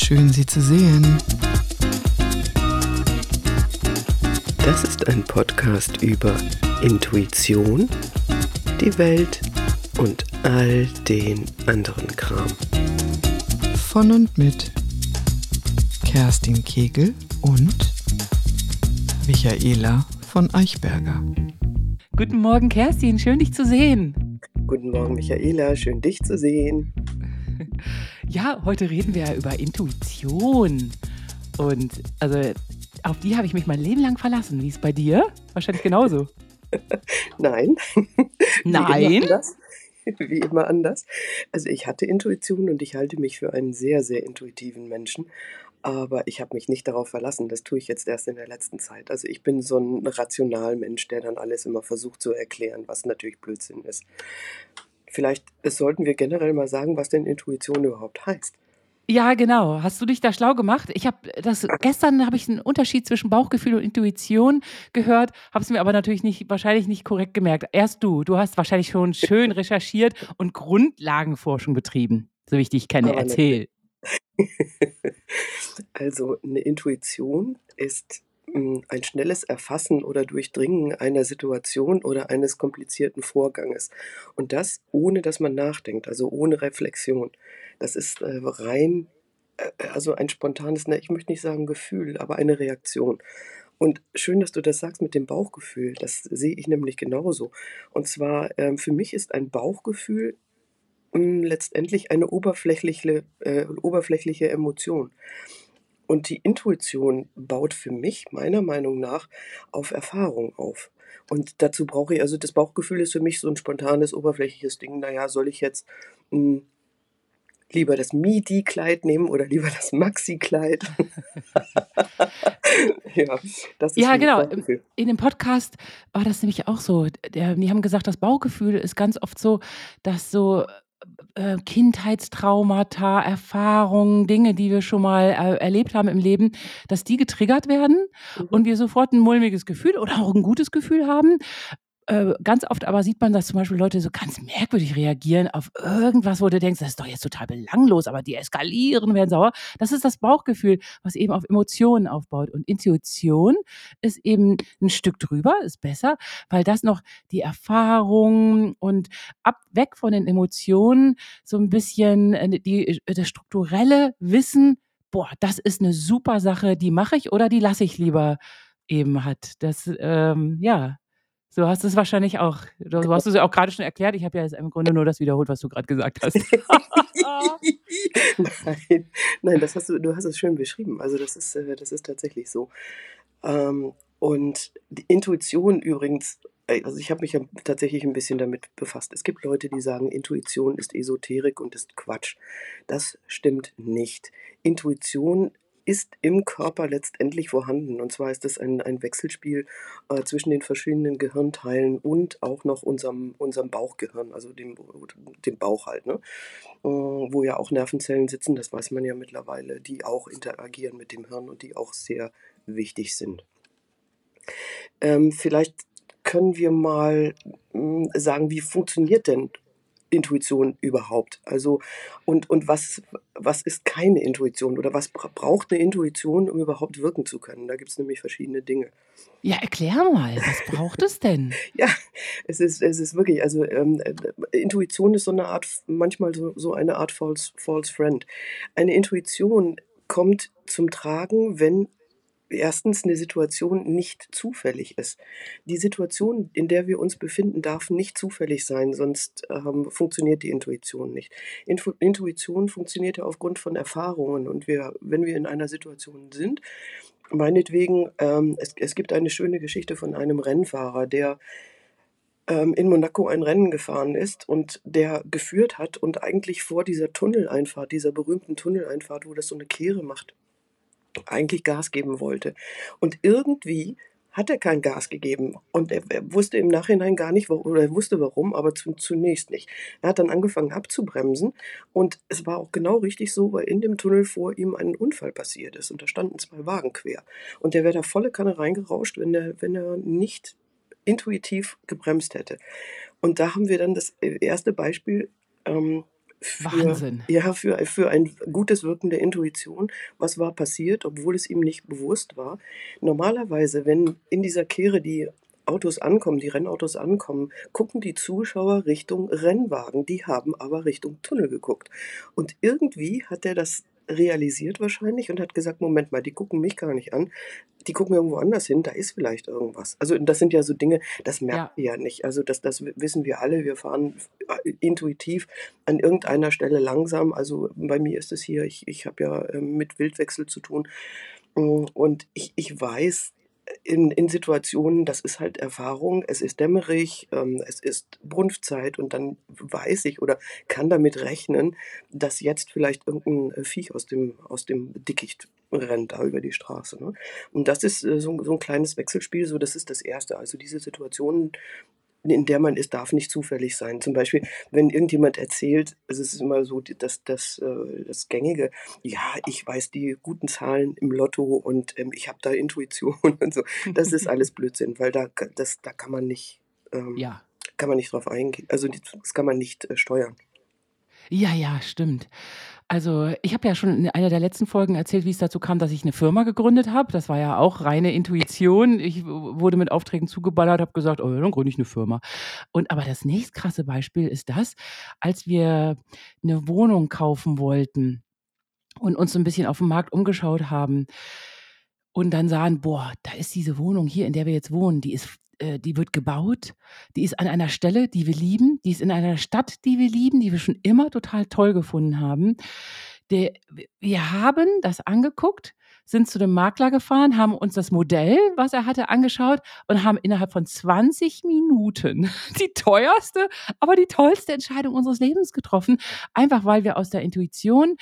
Schön, Sie zu sehen. Das ist ein Podcast über Intuition, die Welt und all den anderen Kram. Von und mit Kerstin Kegel und Michaela von Eichberger. Guten Morgen, Kerstin. Schön, dich zu sehen. Guten Morgen, Michaela. Schön, dich zu sehen. Ja, heute reden wir ja über Intuition. Und also auf die habe ich mich mein Leben lang verlassen. Wie ist es bei dir? Wahrscheinlich genauso. Nein. Nein. Wie immer, anders. Wie immer anders. Also ich hatte Intuition und ich halte mich für einen sehr, sehr intuitiven Menschen. Aber ich habe mich nicht darauf verlassen. Das tue ich jetzt erst in der letzten Zeit. Also ich bin so ein Rationalmensch, der dann alles immer versucht zu erklären, was natürlich Blödsinn ist. Vielleicht sollten wir generell mal sagen, was denn Intuition überhaupt heißt. Ja, genau. Hast du dich da schlau gemacht? Ich habe das gestern habe ich einen Unterschied zwischen Bauchgefühl und Intuition gehört, habe es mir aber natürlich nicht wahrscheinlich nicht korrekt gemerkt. Erst du, du hast wahrscheinlich schon schön recherchiert und Grundlagenforschung betrieben, so wie ich dich kenne. Erzähl. also eine Intuition ist ein schnelles Erfassen oder Durchdringen einer Situation oder eines komplizierten Vorganges. Und das ohne, dass man nachdenkt, also ohne Reflexion. Das ist äh, rein, äh, also ein spontanes, ne, ich möchte nicht sagen Gefühl, aber eine Reaktion. Und schön, dass du das sagst mit dem Bauchgefühl. Das sehe ich nämlich genauso. Und zwar, ähm, für mich ist ein Bauchgefühl hm, letztendlich eine oberflächliche, äh, oberflächliche Emotion. Und die Intuition baut für mich meiner Meinung nach auf Erfahrung auf. Und dazu brauche ich, also das Bauchgefühl ist für mich so ein spontanes, oberflächliches Ding. Naja, soll ich jetzt mh, hm, lieber das Midi-Kleid nehmen oder lieber das Maxi-Kleid? ja, das ist ja genau. Bauchgefühl. In dem Podcast war das nämlich auch so. Die haben gesagt, das Bauchgefühl ist ganz oft so, dass so äh, Kindheitstraumata, Erfahrungen, Dinge, die wir schon mal äh, erlebt haben im Leben, dass die getriggert werden mhm. und wir sofort ein mulmiges Gefühl oder auch ein gutes Gefühl haben. Äh, ganz oft aber sieht man, dass zum Beispiel Leute so ganz merkwürdig reagieren auf irgendwas, wo du denkst, das ist doch jetzt total belanglos, aber die eskalieren, werden sauer. Das ist das Bauchgefühl, was eben auf Emotionen aufbaut. Und Intuition ist eben ein Stück drüber, ist besser, weil das noch die Erfahrung und ab weg von den Emotionen so ein bisschen äh, die, das strukturelle Wissen, boah, das ist eine super Sache, die mache ich oder die lasse ich lieber eben hat. Das, ähm, ja, Du hast es wahrscheinlich auch. Du hast es auch gerade schon erklärt. Ich habe ja jetzt im Grunde nur das wiederholt, was du gerade gesagt hast. nein, nein, das hast du, du hast es schön beschrieben. Also das ist, äh, das ist tatsächlich so. Ähm, und die Intuition übrigens, äh, also ich habe mich ja tatsächlich ein bisschen damit befasst. Es gibt Leute, die sagen, Intuition ist Esoterik und ist Quatsch. Das stimmt nicht. Intuition ist im Körper letztendlich vorhanden. Und zwar ist es ein, ein Wechselspiel äh, zwischen den verschiedenen Gehirnteilen und auch noch unserem, unserem Bauchgehirn, also dem, dem Bauch halt, ne? Äh, wo ja auch Nervenzellen sitzen, das weiß man ja mittlerweile, die auch interagieren mit dem Hirn und die auch sehr wichtig sind. Ähm, vielleicht können wir mal hm, sagen, wie funktioniert denn Intuition überhaupt? Also, und, und was, was ist keine Intuition oder was braucht eine Intuition, um überhaupt wirken zu können? Da gibt es nämlich verschiedene Dinge. Ja, erklär mal, was braucht es denn? ja, es ist, es ist wirklich, also ähm, äh, Intuition ist so eine Art, manchmal so, so eine Art false, false friend. Eine Intuition kommt zum Tragen, wenn erstens eine Situation nicht zufällig ist. Die Situation, in der wir uns befinden, darf nicht zufällig sein, sonst ähm, funktioniert die Intuition nicht. Intu Intuition funktioniert ja aufgrund von Erfahrungen und wir, wenn wir in einer Situation sind, meinetwegen, ähm, es, es gibt eine schöne Geschichte von einem Rennfahrer, der ähm, in Monaco ein Rennen gefahren ist und der geführt hat und eigentlich vor dieser Tunneleinfahrt, dieser berühmten Tunneleinfahrt, wo das so eine Kehre macht, eigentlich Gas geben wollte. Und irgendwie hat er kein Gas gegeben. Und er, er wusste im Nachhinein gar nicht, oder er wusste warum, aber zu, zunächst nicht. Er hat dann angefangen abzubremsen und es war auch genau richtig so, weil in dem Tunnel vor ihm ein Unfall passiert ist und da standen zwei Wagen quer. Und der wäre da volle Kanne reingerauscht, wenn er, wenn er nicht intuitiv gebremst hätte. Und da haben wir dann das erste Beispiel, ähm, für, Wahnsinn. ja, für, für ein gutes Wirken der Intuition. Was war passiert, obwohl es ihm nicht bewusst war? Normalerweise, wenn in dieser Kehre die Autos ankommen, die Rennautos ankommen, gucken die Zuschauer Richtung Rennwagen. Die haben aber Richtung Tunnel geguckt. Und irgendwie hat er das realisiert wahrscheinlich und hat gesagt, Moment mal, die gucken mich gar nicht an, die gucken irgendwo anders hin, da ist vielleicht irgendwas. Also das sind ja so Dinge, das merken wir ja nicht. Also das, das wissen wir alle, wir fahren intuitiv an irgendeiner Stelle langsam. Also bei mir ist es hier, ich, ich habe ja ähm, mit Wildwechsel zu tun und ich, ich weiß, in, in Situationen, das ist halt Erfahrung, es ist dämmerig, ähm, es ist Brunftzeit und dann weiß ich oder kann damit rechnen, dass jetzt vielleicht irgendein äh, Viech aus dem, aus dem Dickicht rennt da über die Straße. Ne? Und das ist äh, so, so ein kleines Wechselspiel, so das ist das Erste. Also diese Situationen, in der man ist, darf nicht zufällig sein. Zum Beispiel, wenn irgendjemand erzählt, es ist immer so das, das, äh, das Gängige, ja, ich weiß die guten Zahlen im Lotto und ähm, ich habe da Intuition und so. Das ist alles Blödsinn, weil da, das, da kann man nicht, ähm, ja. kann man nicht drauf eingehen. Also das kann man nicht äh, steuern. Ja, ja, stimmt. Also, ich habe ja schon in einer der letzten Folgen erzählt, wie es dazu kam, dass ich eine Firma gegründet habe. Das war ja auch reine Intuition. Ich wurde mit Aufträgen zugeballert, habe gesagt: „Oh ja, dann gründe ich eine Firma.“ Und aber das nächstkrasse Beispiel ist das, als wir eine Wohnung kaufen wollten und uns so ein bisschen auf dem Markt umgeschaut haben und dann sahen: „Boah, da ist diese Wohnung hier, in der wir jetzt wohnen, die ist äh, die wird gebaut, die ist an einer Stelle, die wir lieben, die ist in einer Stadt, die wir lieben, die wir schon immer total toll gefunden haben. Der, wir haben das angeguckt sind zu dem Makler gefahren, haben uns das Modell, was er hatte, angeschaut und haben innerhalb von 20 Minuten die teuerste, aber die tollste Entscheidung unseres Lebens getroffen. Einfach weil wir aus der Intuition,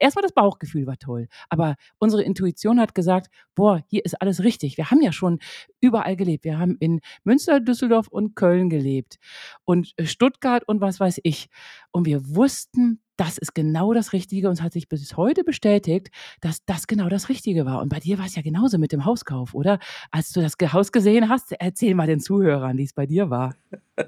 erstmal das Bauchgefühl war toll, aber unsere Intuition hat gesagt, boah, hier ist alles richtig. Wir haben ja schon überall gelebt. Wir haben in Münster, Düsseldorf und Köln gelebt und Stuttgart und was weiß ich. Und wir wussten, das ist genau das Richtige und es hat sich bis heute bestätigt, dass das genau das Richtige war. Und bei dir war es ja genauso mit dem Hauskauf, oder? Als du das Haus gesehen hast, erzähl mal den Zuhörern, wie es bei dir war.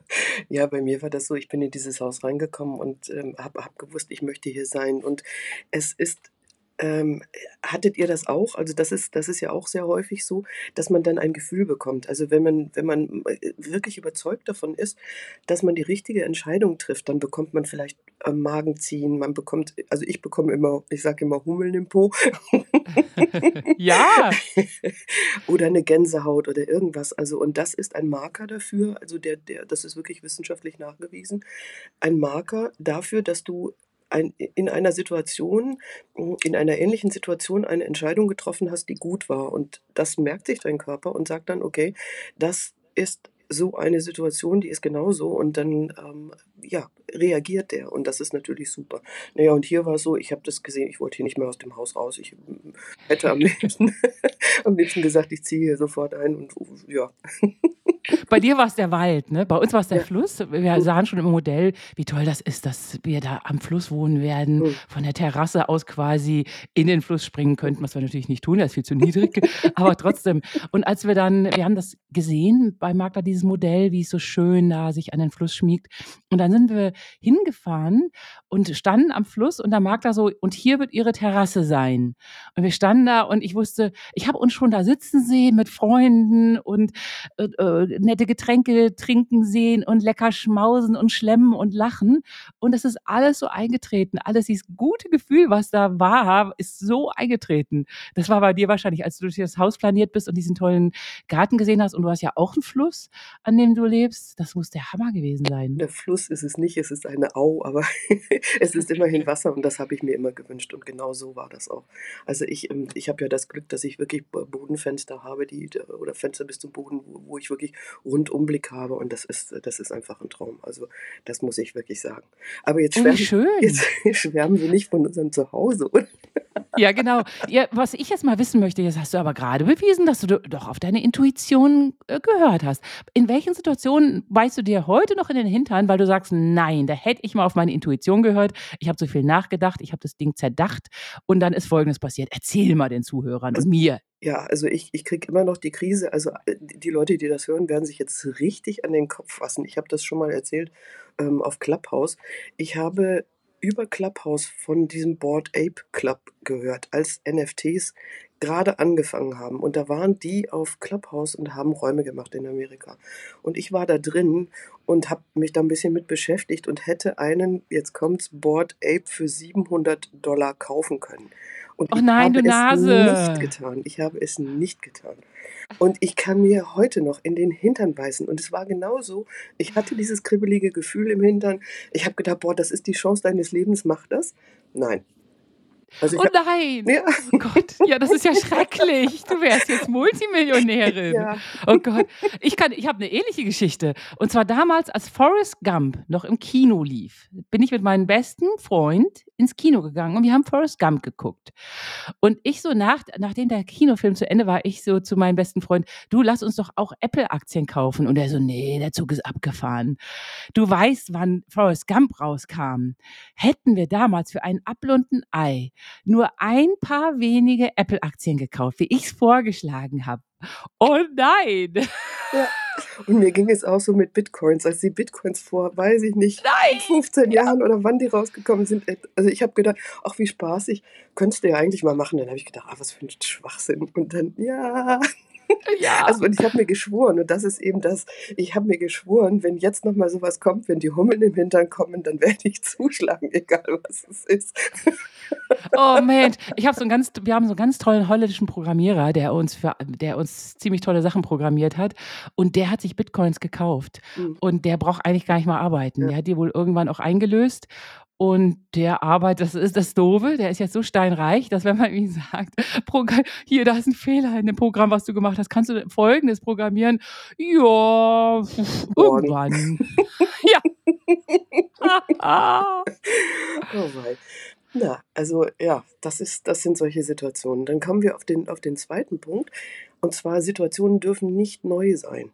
Ja, bei mir war das so, ich bin in dieses Haus reingekommen und ähm, habe hab gewusst, ich möchte hier sein. Und es ist ähm, hattet ihr das auch? Also das ist, das ist ja auch sehr häufig so, dass man dann ein Gefühl bekommt. Also wenn man, wenn man äh, wirklich überzeugt davon ist, dass man die richtige Entscheidung trifft, dann bekommt man vielleicht äh, Magenziehen, man bekommt, also ich bekomme immer, ich sage immer Hummeln im Po. ja. oder eine Gänsehaut oder irgendwas. Also und das ist ein Marker dafür, also der, der, das ist wirklich wissenschaftlich nachgewiesen, ein Marker dafür, dass du ein, in einer Situation, in einer ähnlichen Situation eine Entscheidung getroffen hast, die gut war. Und das merkt sich dein Körper und sagt dann, okay, das ist so eine Situation, die ist genauso und dann ähm, ja, reagiert der und das ist natürlich super. Naja, und hier war es so, ich habe das gesehen, ich wollte hier nicht mehr aus dem Haus raus. Ich hätte am liebsten, am liebsten gesagt, ich ziehe hier sofort ein und ja. Bei dir war es der Wald, ne? Bei uns war es der ja. Fluss. Wir sahen schon im Modell, wie toll das ist, dass wir da am Fluss wohnen werden, mhm. von der Terrasse aus quasi in den Fluss springen könnten, was wir natürlich nicht tun, der ist viel zu niedrig, aber trotzdem. Und als wir dann, wir haben das gesehen bei Magda, dieses Modell, wie es so schön da sich an den Fluss schmiegt. Und dann sind wir hingefahren und standen am Fluss und da Magda so, und hier wird ihre Terrasse sein. Und wir standen da und ich wusste, ich habe uns schon da sitzen sehen mit Freunden und äh, äh nette Getränke trinken sehen und lecker schmausen und schlemmen und lachen. Und es ist alles so eingetreten. Alles dieses gute Gefühl, was da war, ist so eingetreten. Das war bei dir wahrscheinlich, als du durch das Haus planiert bist und diesen tollen Garten gesehen hast. Und du hast ja auch einen Fluss, an dem du lebst. Das muss der Hammer gewesen sein. Der Fluss ist es nicht, es ist eine Au, aber es ist immerhin Wasser und das habe ich mir immer gewünscht. Und genau so war das auch. Also ich, ähm, ich habe ja das Glück, dass ich wirklich Bodenfenster habe, die oder Fenster bis zum Boden, wo ich wirklich Rundumblick habe und das ist, das ist einfach ein Traum. Also das muss ich wirklich sagen. Aber jetzt schwärmen, jetzt schwärmen wir nicht von unserem Zuhause, oder? Ja, genau. Ja, was ich jetzt mal wissen möchte, jetzt hast du aber gerade bewiesen, dass du doch auf deine Intuition äh, gehört hast. In welchen Situationen weißt du dir heute noch in den Hintern, weil du sagst, nein, da hätte ich mal auf meine Intuition gehört, ich habe so viel nachgedacht, ich habe das Ding zerdacht und dann ist Folgendes passiert. Erzähl mal den Zuhörern und mir. Ja, also ich, ich kriege immer noch die Krise. Also äh, die Leute, die das hören, werden sich jetzt richtig an den Kopf fassen. Ich habe das schon mal erzählt ähm, auf Clubhouse. Ich habe über Clubhouse von diesem Board Ape Club gehört, als NFTs gerade angefangen haben. Und da waren die auf Clubhouse und haben Räume gemacht in Amerika. Und ich war da drin und habe mich da ein bisschen mit beschäftigt und hätte einen, jetzt kommt's, Board Ape für 700 Dollar kaufen können. Und oh nein, ich habe es nicht getan. Ich habe es nicht getan. Und ich kann mir heute noch in den Hintern beißen. Und es war genauso. Ich hatte dieses kribbelige Gefühl im Hintern. Ich habe gedacht, boah, das ist die Chance deines Lebens, mach das. Nein, also oh nein! Ja. Oh Gott, ja, das ist ja schrecklich. Du wärst jetzt Multimillionärin. Ja. Oh Gott. Ich, ich habe eine ähnliche Geschichte. Und zwar damals, als Forrest Gump noch im Kino lief, bin ich mit meinem besten Freund ins Kino gegangen und wir haben Forrest Gump geguckt. Und ich so nach, nachdem der Kinofilm zu Ende war, ich so zu meinem besten Freund, du lass uns doch auch Apple-Aktien kaufen. Und er so, nee, der Zug ist abgefahren. Du weißt, wann Forrest Gump rauskam. Hätten wir damals für einen ablunden Ei nur ein paar wenige Apple-Aktien gekauft, wie ich es vorgeschlagen habe. Oh nein! Ja. Und mir ging es auch so mit Bitcoins, als die Bitcoins vor, weiß ich nicht, Nein! 15 ja. Jahren oder wann die rausgekommen sind. Also ich habe gedacht, ach wie spaßig, könntest du ja eigentlich mal machen. Dann habe ich gedacht, ach was für ein Schwachsinn. Und dann, ja, ja. Also und ich habe mir geschworen, und das ist eben das, ich habe mir geschworen, wenn jetzt nochmal sowas kommt, wenn die Hummeln im Hintern kommen, dann werde ich zuschlagen, egal was es ist. Oh Mensch, ich habe so einen ganz, wir haben so einen ganz tollen holländischen Programmierer, der uns für, der uns ziemlich tolle Sachen programmiert hat. Und der hat sich Bitcoins gekauft. Mhm. Und der braucht eigentlich gar nicht mal arbeiten. Ja. Der hat die wohl irgendwann auch eingelöst. Und der arbeitet, das ist das Doofe, der ist jetzt so steinreich, dass wenn man ihm sagt, hier, da ist ein Fehler in dem Programm, was du gemacht hast, kannst du folgendes programmieren? Ja, irgendwann. ja. oh wei. Na, also ja, das ist, das sind solche Situationen. Dann kommen wir auf den, auf den zweiten Punkt. Und zwar, Situationen dürfen nicht neu sein.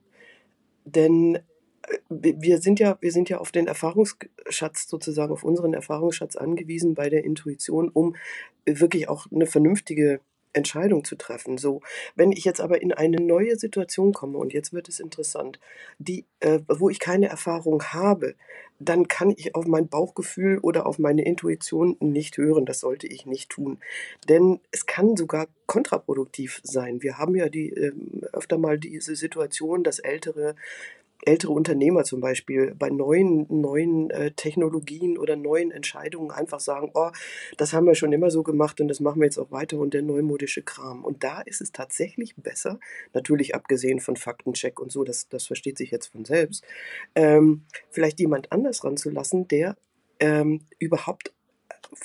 Denn wir sind ja, wir sind ja auf den Erfahrungsschatz sozusagen, auf unseren Erfahrungsschatz angewiesen bei der Intuition, um wirklich auch eine vernünftige Entscheidung zu treffen. So, wenn ich jetzt aber in eine neue Situation komme und jetzt wird es interessant, die, äh, wo ich keine Erfahrung habe, dann kann ich auf mein Bauchgefühl oder auf meine Intuition nicht hören. Das sollte ich nicht tun, denn es kann sogar kontraproduktiv sein. Wir haben ja die äh, öfter mal diese Situation, dass ältere ältere Unternehmer zum Beispiel bei neuen, neuen äh, Technologien oder neuen Entscheidungen einfach sagen, oh, das haben wir schon immer so gemacht und das machen wir jetzt auch weiter und der neumodische Kram. Und da ist es tatsächlich besser, natürlich abgesehen von Faktencheck und so, das, das versteht sich jetzt von selbst, ähm, vielleicht jemand anders ranzulassen, der ähm, überhaupt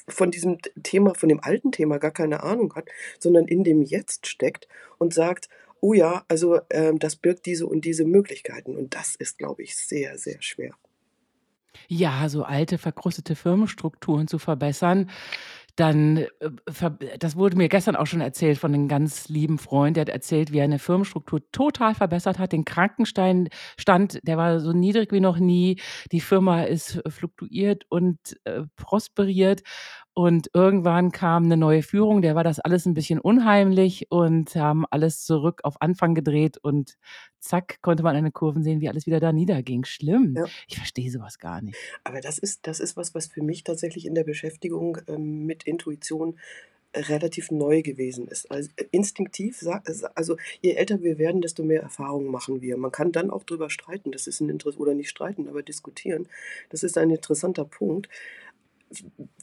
von diesem Thema, von dem alten Thema gar keine Ahnung hat, sondern in dem Jetzt steckt und sagt, oh ja, also ähm, das birgt diese und diese Möglichkeiten. Und das ist, glaube ich, sehr, sehr schwer. Ja, so alte, verkrustete Firmenstrukturen zu verbessern, dann, äh, das wurde mir gestern auch schon erzählt von einem ganz lieben Freund, der hat erzählt, wie er eine Firmenstruktur total verbessert hat. Den Krankenstein der war so niedrig wie noch nie. Die Firma ist fluktuiert und äh, prosperiert. Und irgendwann kam eine neue Führung, der war das alles ein bisschen unheimlich und haben alles zurück auf Anfang gedreht und zack, konnte man an den Kurven sehen, wie alles wieder da niederging. Schlimm. Ja. Ich verstehe sowas gar nicht. Aber das ist, das ist was, was für mich tatsächlich in der Beschäftigung ähm, mit Intuition relativ neu gewesen ist. Also äh, instinktiv, also je älter wir werden, desto mehr Erfahrungen machen wir. Man kann dann auch drüber streiten, das ist ein Interesse, oder nicht streiten, aber diskutieren. Das ist ein interessanter Punkt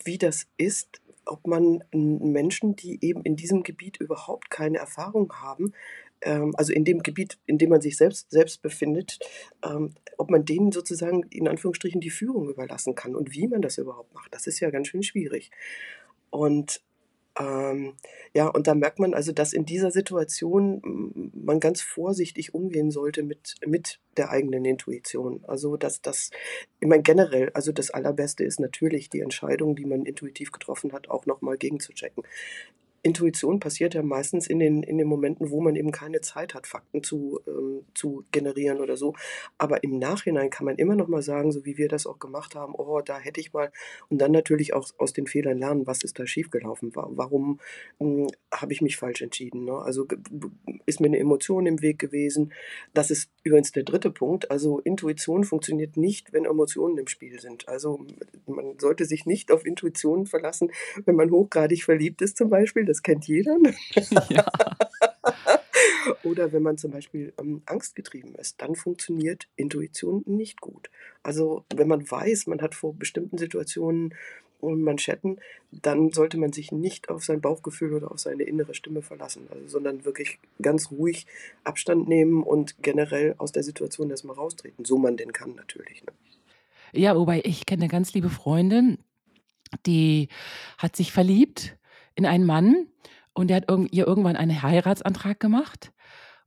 wie das ist, ob man Menschen, die eben in diesem Gebiet überhaupt keine Erfahrung haben, ähm, also in dem Gebiet, in dem man sich selbst, selbst befindet, ähm, ob man denen sozusagen in Anführungsstrichen die Führung überlassen kann und wie man das überhaupt macht. Das ist ja ganz schön schwierig. Und ähm, ja, und da merkt man also, dass in dieser Situation man ganz vorsichtig umgehen sollte mit, mit der eigenen Intuition. Also, dass das, ich meine, generell, also das Allerbeste ist natürlich die Entscheidung, die man intuitiv getroffen hat, auch nochmal gegenzuchecken. Intuition passiert ja meistens in den, in den Momenten, wo man eben keine Zeit hat, Fakten zu, ähm, zu generieren oder so. Aber im Nachhinein kann man immer noch mal sagen, so wie wir das auch gemacht haben, oh, da hätte ich mal. Und dann natürlich auch aus den Fehlern lernen, was ist da schiefgelaufen, warum hm, habe ich mich falsch entschieden. Ne? Also ist mir eine Emotion im Weg gewesen. Das ist übrigens der dritte Punkt. Also Intuition funktioniert nicht, wenn Emotionen im Spiel sind. Also man sollte sich nicht auf Intuition verlassen, wenn man hochgradig verliebt ist zum Beispiel das kennt jeder. Ja. Oder wenn man zum Beispiel ähm, angstgetrieben ist, dann funktioniert Intuition nicht gut. Also wenn man weiß, man hat vor bestimmten Situationen Manschetten, dann sollte man sich nicht auf sein Bauchgefühl oder auf seine innere Stimme verlassen, also, sondern wirklich ganz ruhig Abstand nehmen und generell aus der Situation erstmal raustreten, so man denn kann natürlich. Ne? Ja, wobei ich kenne eine ganz liebe Freundin, die hat sich verliebt in einen Mann und der hat ihr irgendwann einen Heiratsantrag gemacht.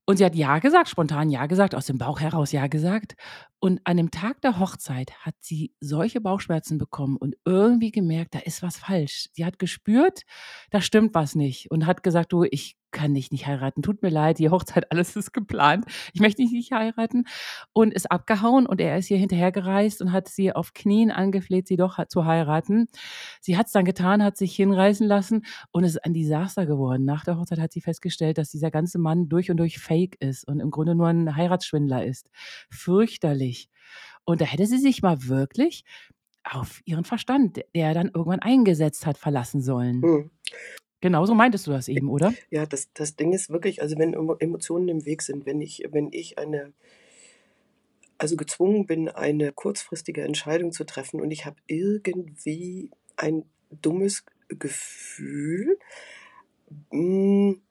Und sie hat Ja gesagt, spontan Ja gesagt, aus dem Bauch heraus Ja gesagt. Und an dem Tag der Hochzeit hat sie solche Bauchschmerzen bekommen und irgendwie gemerkt, da ist was falsch. Sie hat gespürt, da stimmt was nicht und hat gesagt, du, ich kann dich nicht heiraten. Tut mir leid, die Hochzeit, alles ist geplant. Ich möchte dich nicht heiraten. Und ist abgehauen und er ist hier hinterhergereist und hat sie auf Knien angefleht, sie doch zu heiraten. Sie hat es dann getan, hat sich hinreißen lassen und es ist ein Desaster geworden. Nach der Hochzeit hat sie festgestellt, dass dieser ganze Mann durch und durch fake ist und im Grunde nur ein Heiratsschwindler ist. Fürchterlich. Und da hätte sie sich mal wirklich auf ihren Verstand, der dann irgendwann eingesetzt hat, verlassen sollen. Hm. Genauso meintest du das eben, oder? Ja, das, das Ding ist wirklich, also wenn Emotionen im Weg sind, wenn ich, wenn ich eine, also gezwungen bin, eine kurzfristige Entscheidung zu treffen und ich habe irgendwie ein dummes Gefühl, hm,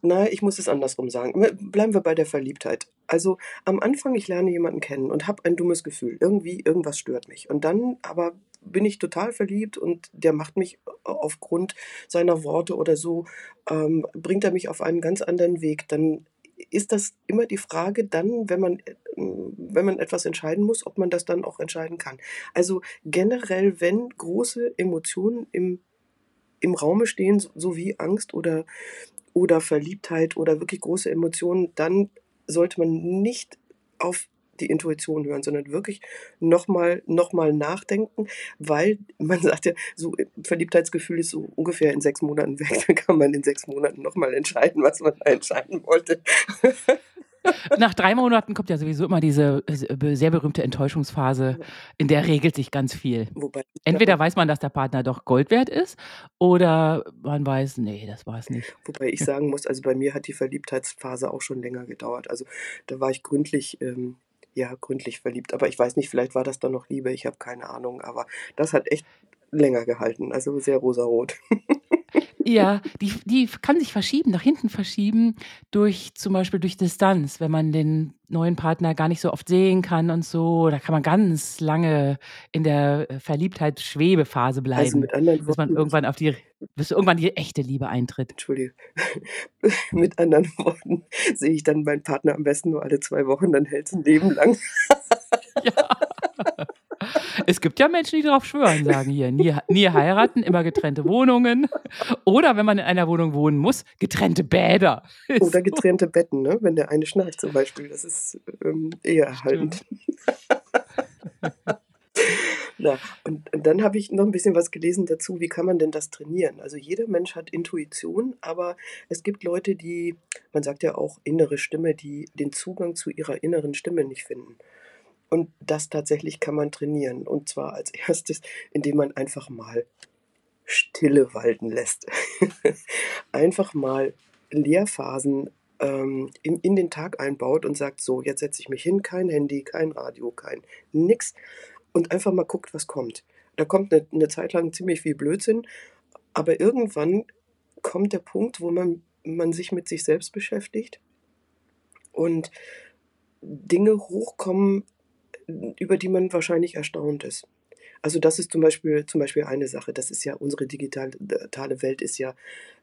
na, ich muss es andersrum sagen. Bleiben wir bei der Verliebtheit. Also am Anfang, ich lerne jemanden kennen und habe ein dummes Gefühl. Irgendwie, irgendwas stört mich. Und dann aber bin ich total verliebt und der macht mich aufgrund seiner Worte oder so, ähm, bringt er mich auf einen ganz anderen Weg. Dann ist das immer die Frage dann, wenn man, wenn man etwas entscheiden muss, ob man das dann auch entscheiden kann. Also generell, wenn große Emotionen im, im Raume stehen, so wie Angst oder, oder Verliebtheit oder wirklich große Emotionen, dann sollte man nicht auf die Intuition hören, sondern wirklich nochmal noch mal nachdenken, weil man sagt ja, so Verliebtheitsgefühl ist so ungefähr in sechs Monaten weg, dann kann man in sechs Monaten nochmal entscheiden, was man da entscheiden wollte. Nach drei Monaten kommt ja sowieso immer diese äh, sehr berühmte Enttäuschungsphase, in der regelt sich ganz viel. Wobei, Entweder weiß man, dass der Partner doch Gold wert ist, oder man weiß, nee, das war es nicht. Wobei ich sagen muss, also bei mir hat die Verliebtheitsphase auch schon länger gedauert. Also da war ich gründlich ähm, ja, gründlich verliebt. Aber ich weiß nicht, vielleicht war das dann noch Liebe, ich habe keine Ahnung. Aber das hat echt länger gehalten, also sehr rosarot. Ja, die, die kann sich verschieben, nach hinten verschieben, durch zum Beispiel durch Distanz, wenn man den neuen Partner gar nicht so oft sehen kann und so. Da kann man ganz lange in der äh, Verliebtheits-Schwebephase bleiben. Also mit anderen Worten, bis man irgendwann auf die, bis irgendwann die echte Liebe eintritt. Entschuldige. mit anderen Worten sehe ich dann meinen Partner am besten nur alle zwei Wochen, dann hält es ein Leben lang. ja. Es gibt ja Menschen, die darauf schwören, sagen hier, nie, nie heiraten, immer getrennte Wohnungen. Oder wenn man in einer Wohnung wohnen muss, getrennte Bäder. Oder getrennte Betten, ne? wenn der eine schnarcht zum Beispiel. Das ist ähm, eher erhaltend. Na, und, und dann habe ich noch ein bisschen was gelesen dazu, wie kann man denn das trainieren? Also jeder Mensch hat Intuition, aber es gibt Leute, die, man sagt ja auch innere Stimme, die den Zugang zu ihrer inneren Stimme nicht finden. Und das tatsächlich kann man trainieren. Und zwar als erstes, indem man einfach mal Stille walten lässt. einfach mal Leerphasen ähm, in, in den Tag einbaut und sagt, so, jetzt setze ich mich hin, kein Handy, kein Radio, kein nix. Und einfach mal guckt, was kommt. Da kommt eine, eine Zeit lang ziemlich viel Blödsinn, aber irgendwann kommt der Punkt, wo man, man sich mit sich selbst beschäftigt und Dinge hochkommen, über die man wahrscheinlich erstaunt ist. Also das ist zum Beispiel, zum Beispiel eine Sache. Das ist ja unsere digitale Welt ist ja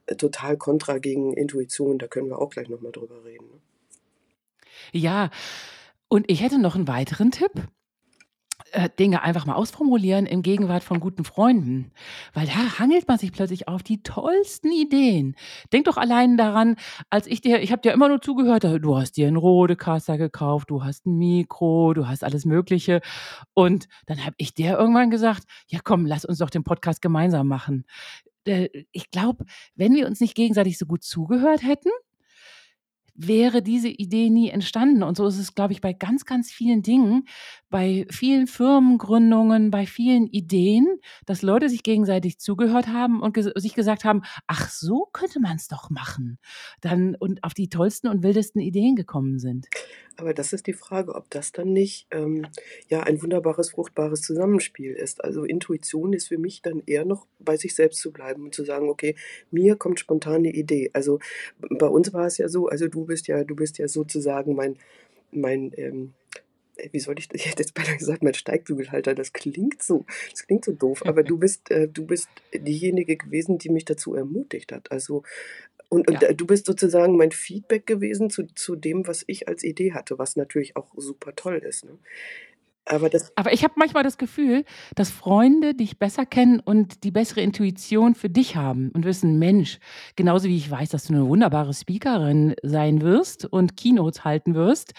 äh, total kontra gegen Intuition. Da können wir auch gleich nochmal drüber reden. Ne? Ja, und ich hätte noch einen weiteren Tipp. Äh, Dinge einfach mal ausformulieren in Gegenwart von guten Freunden. Weil da hangelt man sich plötzlich auf die tollsten Ideen. Denk doch allein daran, als ich dir, ich habe dir immer nur zugehört, du hast dir einen Rodecaster gekauft, du hast ein Mikro, du hast alles Mögliche. Und dann habe ich dir irgendwann gesagt, ja komm, lass uns doch den Podcast gemeinsam machen. Äh, ich glaube, wenn wir uns nicht gegenseitig so gut zugehört hätten, wäre diese Idee nie entstanden. Und so ist es, glaube ich, bei ganz, ganz vielen Dingen, bei vielen Firmengründungen, bei vielen Ideen, dass Leute sich gegenseitig zugehört haben und ges sich gesagt haben, ach, so könnte man es doch machen. Dann und auf die tollsten und wildesten Ideen gekommen sind. Aber das ist die Frage, ob das dann nicht ähm, ja ein wunderbares, fruchtbares Zusammenspiel ist. Also Intuition ist für mich dann eher noch bei sich selbst zu bleiben und zu sagen, okay, mir kommt spontan eine Idee. Also bei uns war es ja so, also du bist ja, du bist ja sozusagen mein, mein ähm, wie soll ich, ich hätte jetzt beinahe gesagt, mein Steigbügelhalter, das klingt so, das klingt so doof, aber du bist, äh, du bist diejenige gewesen, die mich dazu ermutigt hat. Also und, und ja. du bist sozusagen mein Feedback gewesen zu, zu dem, was ich als Idee hatte, was natürlich auch super toll ist. Ne? Aber, das Aber ich habe manchmal das Gefühl, dass Freunde dich besser kennen und die bessere Intuition für dich haben und wissen, Mensch, genauso wie ich weiß, dass du eine wunderbare Speakerin sein wirst und Keynotes halten wirst.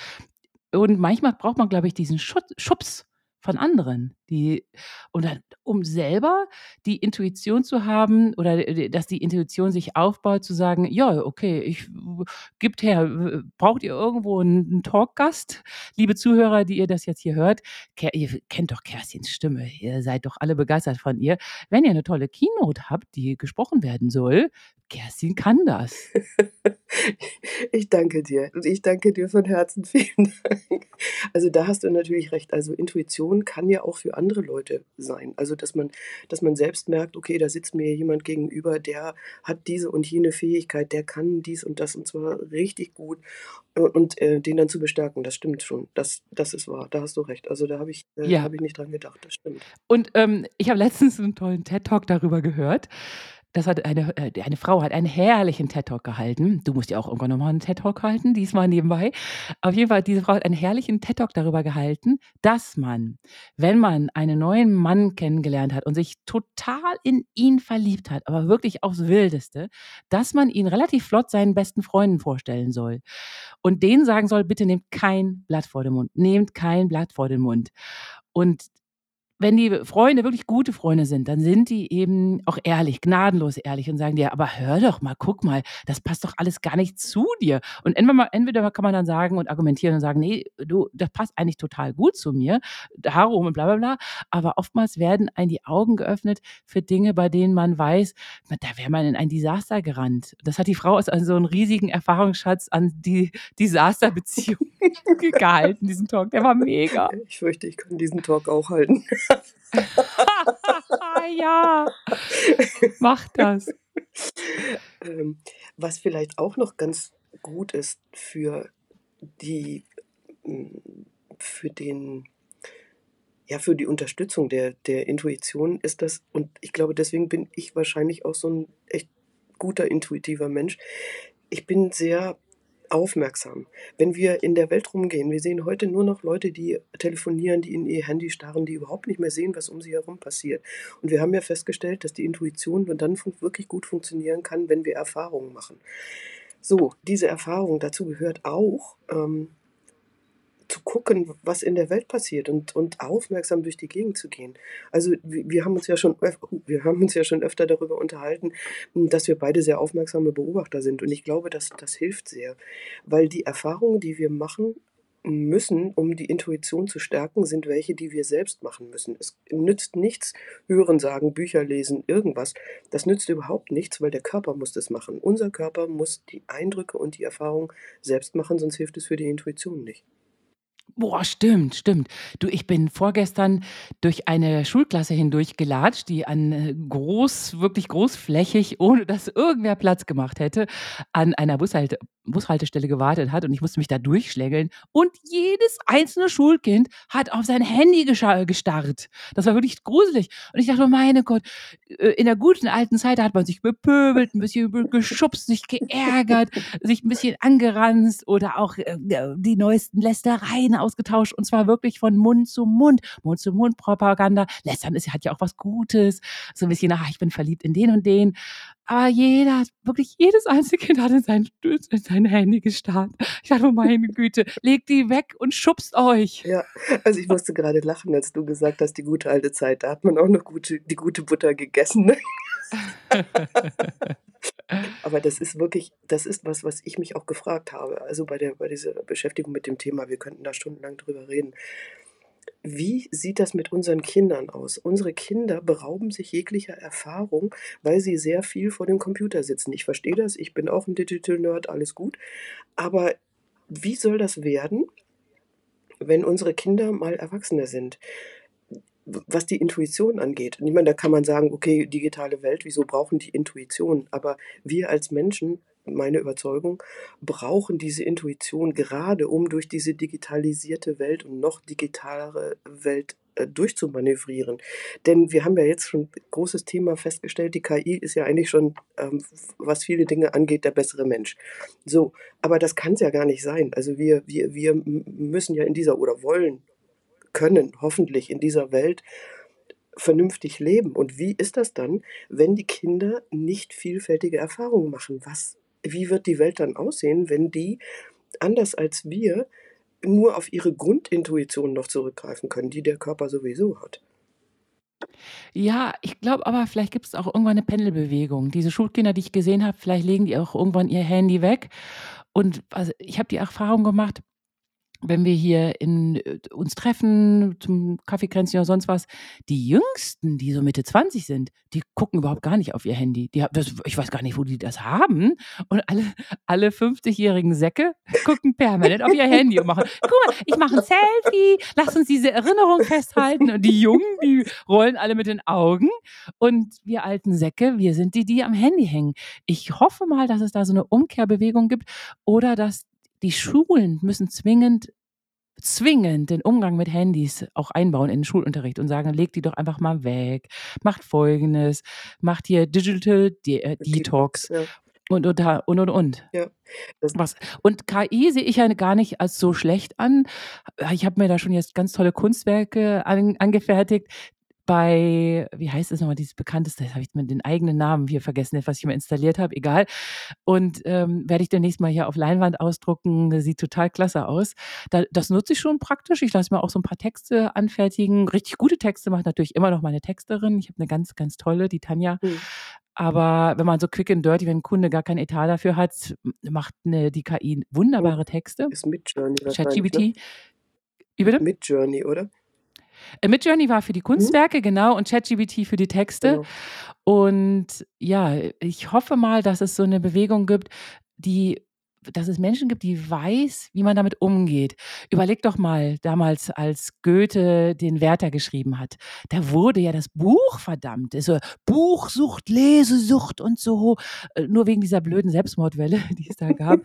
Und manchmal braucht man, glaube ich, diesen Schubs von anderen, die und dann, um selber die Intuition zu haben oder dass die Intuition sich aufbaut, zu sagen, ja, okay, ich gibt her, braucht ihr irgendwo einen Talkgast? Liebe Zuhörer, die ihr das jetzt hier hört, ihr kennt doch Kerstins Stimme, ihr seid doch alle begeistert von ihr. Wenn ihr eine tolle Keynote habt, die gesprochen werden soll, Kerstin kann das. Ich danke dir. Und ich danke dir von Herzen. Vielen Dank. Also da hast du natürlich recht. Also Intuition kann ja auch für andere Leute sein. Also dass man, dass man selbst merkt, okay, da sitzt mir jemand gegenüber, der hat diese und jene Fähigkeit, der kann dies und das und zwar richtig gut. Und, und äh, den dann zu bestärken, das stimmt schon. Das, das ist wahr. Da hast du recht. Also da habe ich, äh, ja. hab ich nicht dran gedacht. Das stimmt. Und ähm, ich habe letztens einen tollen TED-Talk darüber gehört das hat eine, äh, eine Frau hat einen herrlichen TED-Talk gehalten. Du musst ja auch irgendwann nochmal einen TED-Talk halten, diesmal nebenbei. Auf jeden Fall, diese Frau hat einen herrlichen TED-Talk darüber gehalten, dass man, wenn man einen neuen Mann kennengelernt hat und sich total in ihn verliebt hat, aber wirklich aufs Wildeste, dass man ihn relativ flott seinen besten Freunden vorstellen soll. Und denen sagen soll, bitte nehmt kein Blatt vor den Mund. Nehmt kein Blatt vor den Mund. Und wenn die Freunde wirklich gute Freunde sind, dann sind die eben auch ehrlich, gnadenlos ehrlich und sagen dir, aber hör doch mal, guck mal, das passt doch alles gar nicht zu dir. Und entweder, entweder kann man dann sagen und argumentieren und sagen, nee, du, das passt eigentlich total gut zu mir, darum und bla bla bla. Aber oftmals werden einem die Augen geöffnet für Dinge, bei denen man weiß, da wäre man in ein Desaster gerannt. Das hat die Frau aus so einem riesigen Erfahrungsschatz an die Desasterbeziehung gehalten, diesen Talk. Der war mega. Ich fürchte, ich kann diesen Talk auch halten. ja, mach das. Ähm, was vielleicht auch noch ganz gut ist für die, mm, für den, ja, für die Unterstützung der, der Intuition ist das, und ich glaube, deswegen bin ich wahrscheinlich auch so ein echt guter intuitiver Mensch. Ich bin sehr aufmerksam. Wenn wir in der Welt rumgehen, wir sehen heute nur noch Leute, die telefonieren, die in ihr Handy starren, die überhaupt nicht mehr sehen, was um sie herum passiert. Und wir haben ja festgestellt, dass die Intuition dann wirklich gut funktionieren kann, wenn wir Erfahrungen machen. So, diese Erfahrung, dazu gehört auch, ähm, zu gucken, was in der Welt passiert und, und aufmerksam durch die Gegend zu gehen. Also wir haben uns ja schon wir haben uns ja schon öfter darüber unterhalten, dass wir beide sehr aufmerksame Beobachter sind und ich glaube, dass das hilft sehr, weil die Erfahrungen, die wir machen müssen, um die Intuition zu stärken, sind welche, die wir selbst machen müssen. Es nützt nichts, hören, sagen, Bücher lesen, irgendwas. Das nützt überhaupt nichts, weil der Körper muss das machen. Unser Körper muss die Eindrücke und die Erfahrung selbst machen, sonst hilft es für die Intuition nicht. Boah, stimmt, stimmt. Du, ich bin vorgestern durch eine Schulklasse hindurch gelatscht, die an äh, groß, wirklich großflächig, ohne dass irgendwer Platz gemacht hätte, an einer Bushalte Bushaltestelle gewartet hat und ich musste mich da durchschlängeln. Und jedes einzelne Schulkind hat auf sein Handy gestarrt. Das war wirklich gruselig. Und ich dachte, meine Gott, äh, in der guten alten Zeit hat man sich bepöbelt, ein bisschen geschubst, sich geärgert, sich ein bisschen angeranzt oder auch äh, die neuesten Lästereien ausgetauscht und zwar wirklich von Mund zu Mund. Mund zu Mund Propaganda. Lästern ist, hat ja auch was Gutes. So ein bisschen, ach, ich bin verliebt in den und den. Aber jeder, wirklich jedes einzelne Kind hat in sein, in sein Handy gestarrt. Ich dachte, meine Güte, legt die weg und schubst euch. Ja, also ich musste gerade lachen, als du gesagt hast, die gute alte Zeit. Da hat man auch noch gute, die gute Butter gegessen. Aber das ist wirklich, das ist was, was ich mich auch gefragt habe. Also bei, der, bei dieser Beschäftigung mit dem Thema, wir könnten da stundenlang drüber reden. Wie sieht das mit unseren Kindern aus? Unsere Kinder berauben sich jeglicher Erfahrung, weil sie sehr viel vor dem Computer sitzen. Ich verstehe das, ich bin auch ein Digital Nerd, alles gut. Aber wie soll das werden, wenn unsere Kinder mal Erwachsene sind? Was die Intuition angeht. Ich meine, da kann man sagen, okay, digitale Welt, wieso brauchen die Intuition? Aber wir als Menschen, meine Überzeugung, brauchen diese Intuition gerade, um durch diese digitalisierte Welt und noch digitalere Welt äh, durchzumanövrieren. Denn wir haben ja jetzt schon großes Thema festgestellt, die KI ist ja eigentlich schon, ähm, was viele Dinge angeht, der bessere Mensch. So, aber das kann es ja gar nicht sein. Also wir, wir, wir müssen ja in dieser oder wollen können, hoffentlich in dieser Welt vernünftig leben. Und wie ist das dann, wenn die Kinder nicht vielfältige Erfahrungen machen? Was, wie wird die Welt dann aussehen, wenn die, anders als wir, nur auf ihre Grundintuition noch zurückgreifen können, die der Körper sowieso hat? Ja, ich glaube aber, vielleicht gibt es auch irgendwann eine Pendelbewegung. Diese Schulkinder, die ich gesehen habe, vielleicht legen die auch irgendwann ihr Handy weg. Und also ich habe die Erfahrung gemacht, wenn wir hier in, äh, uns treffen zum Kaffeekränzchen oder sonst was, die Jüngsten, die so Mitte 20 sind, die gucken überhaupt gar nicht auf ihr Handy. Die, das, ich weiß gar nicht, wo die das haben. Und alle, alle 50-jährigen Säcke gucken permanent auf ihr Handy und machen, guck mal, ich mache ein Selfie, lass uns diese Erinnerung festhalten. Und die Jungen, die rollen alle mit den Augen. Und wir alten Säcke, wir sind die, die am Handy hängen. Ich hoffe mal, dass es da so eine Umkehrbewegung gibt oder dass die Schulen müssen zwingend zwingend den Umgang mit Handys auch einbauen in den Schulunterricht und sagen, legt die doch einfach mal weg, macht folgendes, macht hier Digital De äh, Detox. Ja. Und, und, und, und, und. Ja. Was, und KI sehe ich ja gar nicht als so schlecht an. Ich habe mir da schon jetzt ganz tolle Kunstwerke an, angefertigt, bei, wie heißt es nochmal, dieses bekannteste, habe ich mir den eigenen Namen hier vergessen, was ich mir installiert habe, egal. Und ähm, werde ich demnächst mal hier auf Leinwand ausdrucken. Das sieht total klasse aus. Da, das nutze ich schon praktisch. Ich lasse mir auch so ein paar Texte anfertigen. Richtig gute Texte macht natürlich immer noch meine Texterin. Ich habe eine ganz, ganz tolle, die Tanja. Mhm. Aber wenn man so quick and dirty, wenn ein Kunde gar kein Etat dafür hat, macht eine, die KI wunderbare Texte. Ist mit Journey. ChatGPT. Ne? Mit Journey, oder? Äh, Midjourney war für die mhm. Kunstwerke, mhm. genau, und ChatGPT für die Texte. Genau. Und ja, ich hoffe mal, dass es so eine Bewegung gibt, die dass es Menschen gibt, die weiß, wie man damit umgeht. Überleg doch mal, damals, als Goethe den Werther geschrieben hat, da wurde ja das Buch verdammt. Also Buchsucht, Lesesucht und so, äh, nur wegen dieser blöden Selbstmordwelle, die es da gab.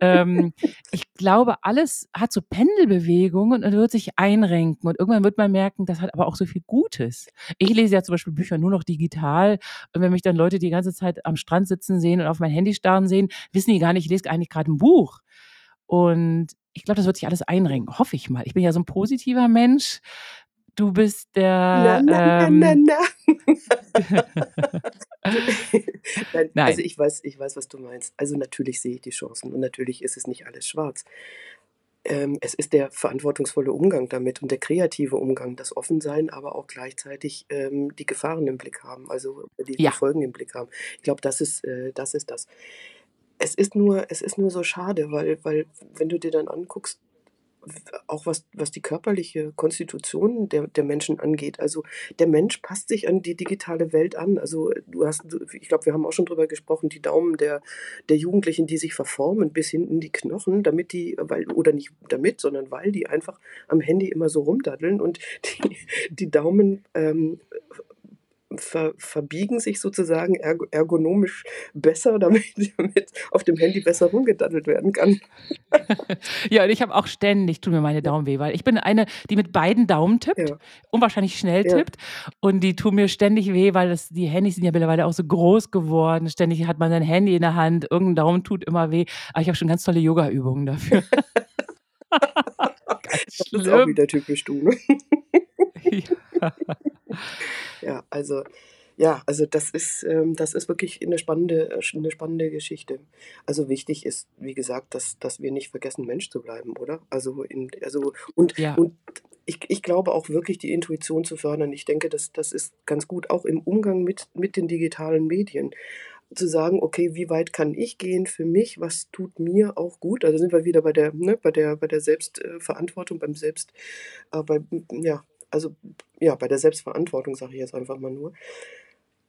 ähm, ich glaube, alles hat so Pendelbewegungen und wird sich einrenken und irgendwann wird man merken, das hat aber auch so viel Gutes. Ich lese ja zum Beispiel Bücher nur noch digital und wenn mich dann Leute die ganze Zeit am Strand sitzen sehen und auf mein Handy starren sehen, wissen die gar nicht, ich lese eigentlich gerade gerade ein Buch. Und ich glaube, das wird sich alles einrenken, hoffe ich mal. Ich bin ja so ein positiver Mensch. Du bist der. Na, na, ähm, na, na, Nein, Nein. Also ich weiß, ich weiß, was du meinst. Also natürlich sehe ich die Chancen und natürlich ist es nicht alles schwarz. Ähm, es ist der verantwortungsvolle Umgang damit und der kreative Umgang, das Offensein, aber auch gleichzeitig ähm, die Gefahren im Blick haben, also die, ja. die Folgen im Blick haben. Ich glaube, das ist, äh, das ist das. Es ist nur es ist nur so schade, weil weil wenn du dir dann anguckst, auch was was die körperliche Konstitution der der Menschen angeht. Also, der Mensch passt sich an die digitale Welt an. Also, du hast ich glaube, wir haben auch schon drüber gesprochen, die Daumen der der Jugendlichen, die sich verformen bis hinten die Knochen, damit die weil oder nicht damit, sondern weil die einfach am Handy immer so rumdaddeln und die die Daumen, ähm, ver, verbiegen sich sozusagen ergonomisch besser, damit, damit auf dem Handy besser rumgedaddelt werden kann. ja, und ich habe auch ständig, tun mir meine Daumen weh, weil ich bin eine, die mit beiden Daumen tippt, ja. unwahrscheinlich schnell ja. tippt und die tun mir ständig weh, weil das, die Handys sind ja mittlerweile auch so groß geworden. Ständig hat man sein Handy in der Hand, irgendein Daumen tut immer weh. Aber ich habe schon ganz tolle Yoga-Übungen dafür. das ist auch wieder typisch du. Ne? Ja. ja, also ja, also das ist, ähm, das ist wirklich eine spannende, äh, eine spannende Geschichte. Also wichtig ist, wie gesagt, dass, dass wir nicht vergessen, Mensch zu bleiben, oder? Also, in, also und, ja. und ich, ich glaube auch wirklich, die Intuition zu fördern. Ich denke, das, das ist ganz gut, auch im Umgang mit, mit den digitalen Medien. Zu sagen, okay, wie weit kann ich gehen für mich, was tut mir auch gut? Also sind wir wieder bei der, ne, bei der, bei der Selbstverantwortung, beim Selbst, äh, bei, ja, also ja, bei der Selbstverantwortung sage ich jetzt einfach mal nur.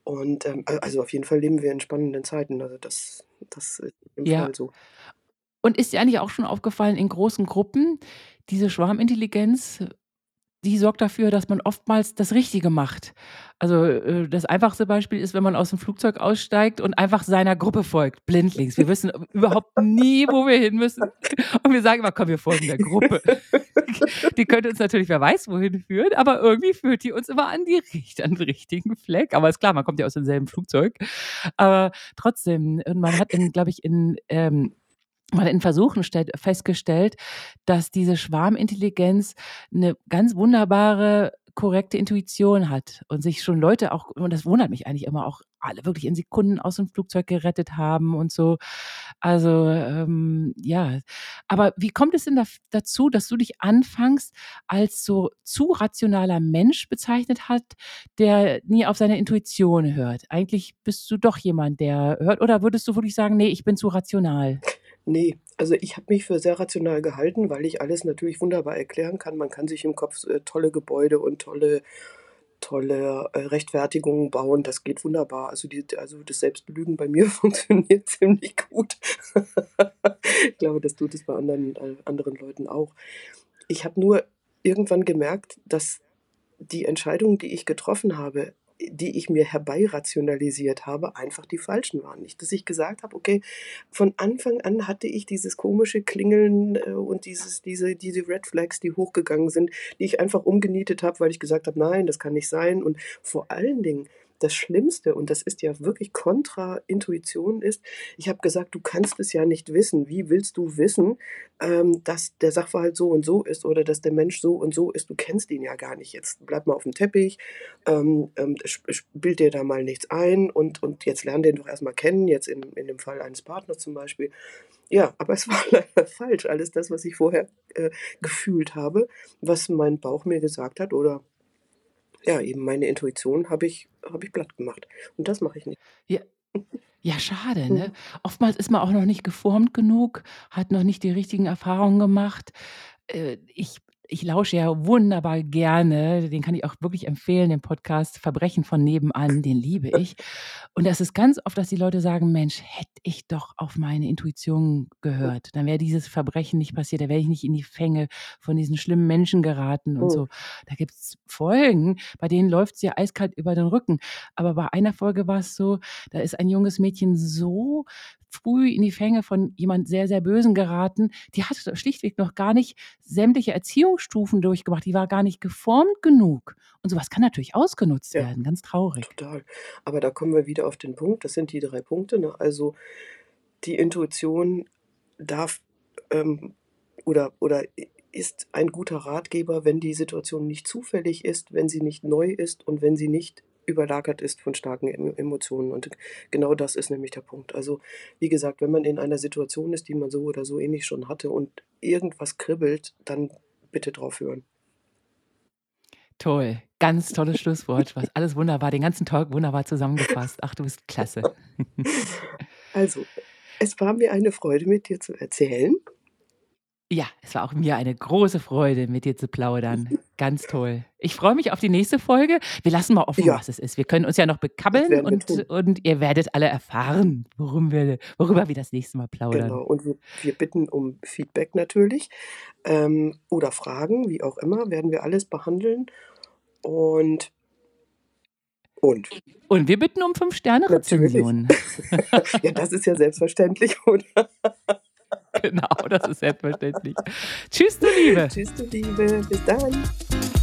Und ähm, also auf jeden Fall leben wir in spannenden Zeiten. Also das, das ist im Ja. Fall so. Und ist dir eigentlich auch schon aufgefallen, in großen Gruppen, diese Schwarmintelligenz die sorgt dafür, dass man oftmals das Richtige macht. Also äh, das einfachste Beispiel ist, wenn man aus dem Flugzeug aussteigt und einfach seiner Gruppe folgt, blindlings. Wir wissen überhaupt nie, wo wir hin müssen. Und wir sagen immer, komm, wir folgen der Gruppe. Die könnte uns natürlich, wer weiß, wohin führen, aber irgendwie führt die uns immer an, die, an den richtigen Fleck. Aber ist klar, man kommt ja aus demselben Flugzeug. Aber trotzdem, man hat, glaube ich, in ähm, mal in Versuchen festgestellt, dass diese Schwarmintelligenz eine ganz wunderbare korrekte Intuition hat und sich schon Leute auch, und das wundert mich eigentlich immer, auch alle wirklich in Sekunden aus dem Flugzeug gerettet haben und so. Also ähm, ja, aber wie kommt es denn da, dazu, dass du dich anfangs als so zu rationaler Mensch bezeichnet hat, der nie auf seine Intuition hört? Eigentlich bist du doch jemand, der hört, oder würdest du wirklich sagen, nee, ich bin zu rational? Nee, also ich habe mich für sehr rational gehalten, weil ich alles natürlich wunderbar erklären kann. Man kann sich im Kopf äh, tolle Gebäude und tolle tolle äh, Rechtfertigungen bauen. Das geht wunderbar. Also, die, also das Selbstlügen bei mir funktioniert ziemlich gut. ich glaube, das tut es bei anderen, äh, anderen Leuten auch. Ich habe nur irgendwann gemerkt, dass die Entscheidungen, die ich getroffen habe, die ich mir herbeirationalisiert habe, einfach die falschen waren. Nicht, dass ich gesagt habe, okay, von Anfang an hatte ich dieses komische Klingeln äh, und dieses, diese, diese Red Flags, die hochgegangen sind, die ich einfach umgenietet habe, weil ich gesagt habe, nein, das kann nicht sein. Und vor allen Dingen das Schlimmste, und das ist ja wirklich Kontraintuition, ist, ich habe gesagt, du kannst es ja nicht wissen. Wie willst du wissen, ähm, dass der Sachverhalt so und so ist oder dass der Mensch so und so ist? Du kennst ihn ja gar nicht. Jetzt bleib mal auf dem Teppich, ähm, ähm, bild dir da mal nichts ein und, und jetzt lern den doch erstmal kennen, jetzt in, in dem Fall eines Partners zum Beispiel. Ja, aber es war leider falsch. Alles das, was ich vorher äh, gefühlt habe, was mein Bauch mir gesagt hat oder ja, eben meine Intuition habe ich, habe ich platt gemacht. Und das mache ich nicht. Ja. Ja, schade, ne? Mhm. Oftmals ist man auch noch nicht geformt genug, hat noch nicht die richtigen Erfahrungen gemacht. Äh, ich ich lausche ja wunderbar gerne, den kann ich auch wirklich empfehlen, den Podcast Verbrechen von nebenan, den liebe ich. Und das ist ganz oft, dass die Leute sagen, Mensch, hätte ich doch auf meine Intuition gehört, dann wäre dieses Verbrechen nicht passiert, da wäre ich nicht in die Fänge von diesen schlimmen Menschen geraten und so. Da gibt es Folgen, bei denen läuft es ja eiskalt über den Rücken. Aber bei einer Folge war es so, da ist ein junges Mädchen so früh in die Fänge von jemand sehr, sehr Bösen geraten. Die hatte schlichtweg noch gar nicht sämtliche Erziehungsstufen durchgemacht. Die war gar nicht geformt genug. Und sowas kann natürlich ausgenutzt ja, werden. Ganz traurig. Total. Aber da kommen wir wieder auf den Punkt. Das sind die drei Punkte. Ne? Also die Intuition darf ähm, oder, oder ist ein guter Ratgeber, wenn die Situation nicht zufällig ist, wenn sie nicht neu ist und wenn sie nicht überlagert ist von starken Emotionen. Und genau das ist nämlich der Punkt. Also, wie gesagt, wenn man in einer Situation ist, die man so oder so ähnlich schon hatte und irgendwas kribbelt, dann bitte drauf hören. Toll, ganz tolles Schlusswort. Was alles wunderbar, den ganzen Talk wunderbar zusammengefasst. Ach, du bist klasse. Also, es war mir eine Freude, mit dir zu erzählen. Ja, es war auch mir eine große Freude, mit dir zu plaudern. Ganz toll. Ich freue mich auf die nächste Folge. Wir lassen mal offen, Ja, was es ist. Wir können uns ja noch bekabbeln und, und ihr werdet alle erfahren, worum wir, worüber wir das nächste Mal plaudern. Genau. Und wir, wir bitten um Feedback natürlich ähm, oder Fragen, wie auch immer, werden wir alles behandeln. Und und Und wir bitten um fünf Sterne Rezensionen. ja, das ist ja selbstverständlich, oder? genau, das ist selbstverständlich. Tschüss, du Liebe. Tschüss, du Liebe. Bis dann.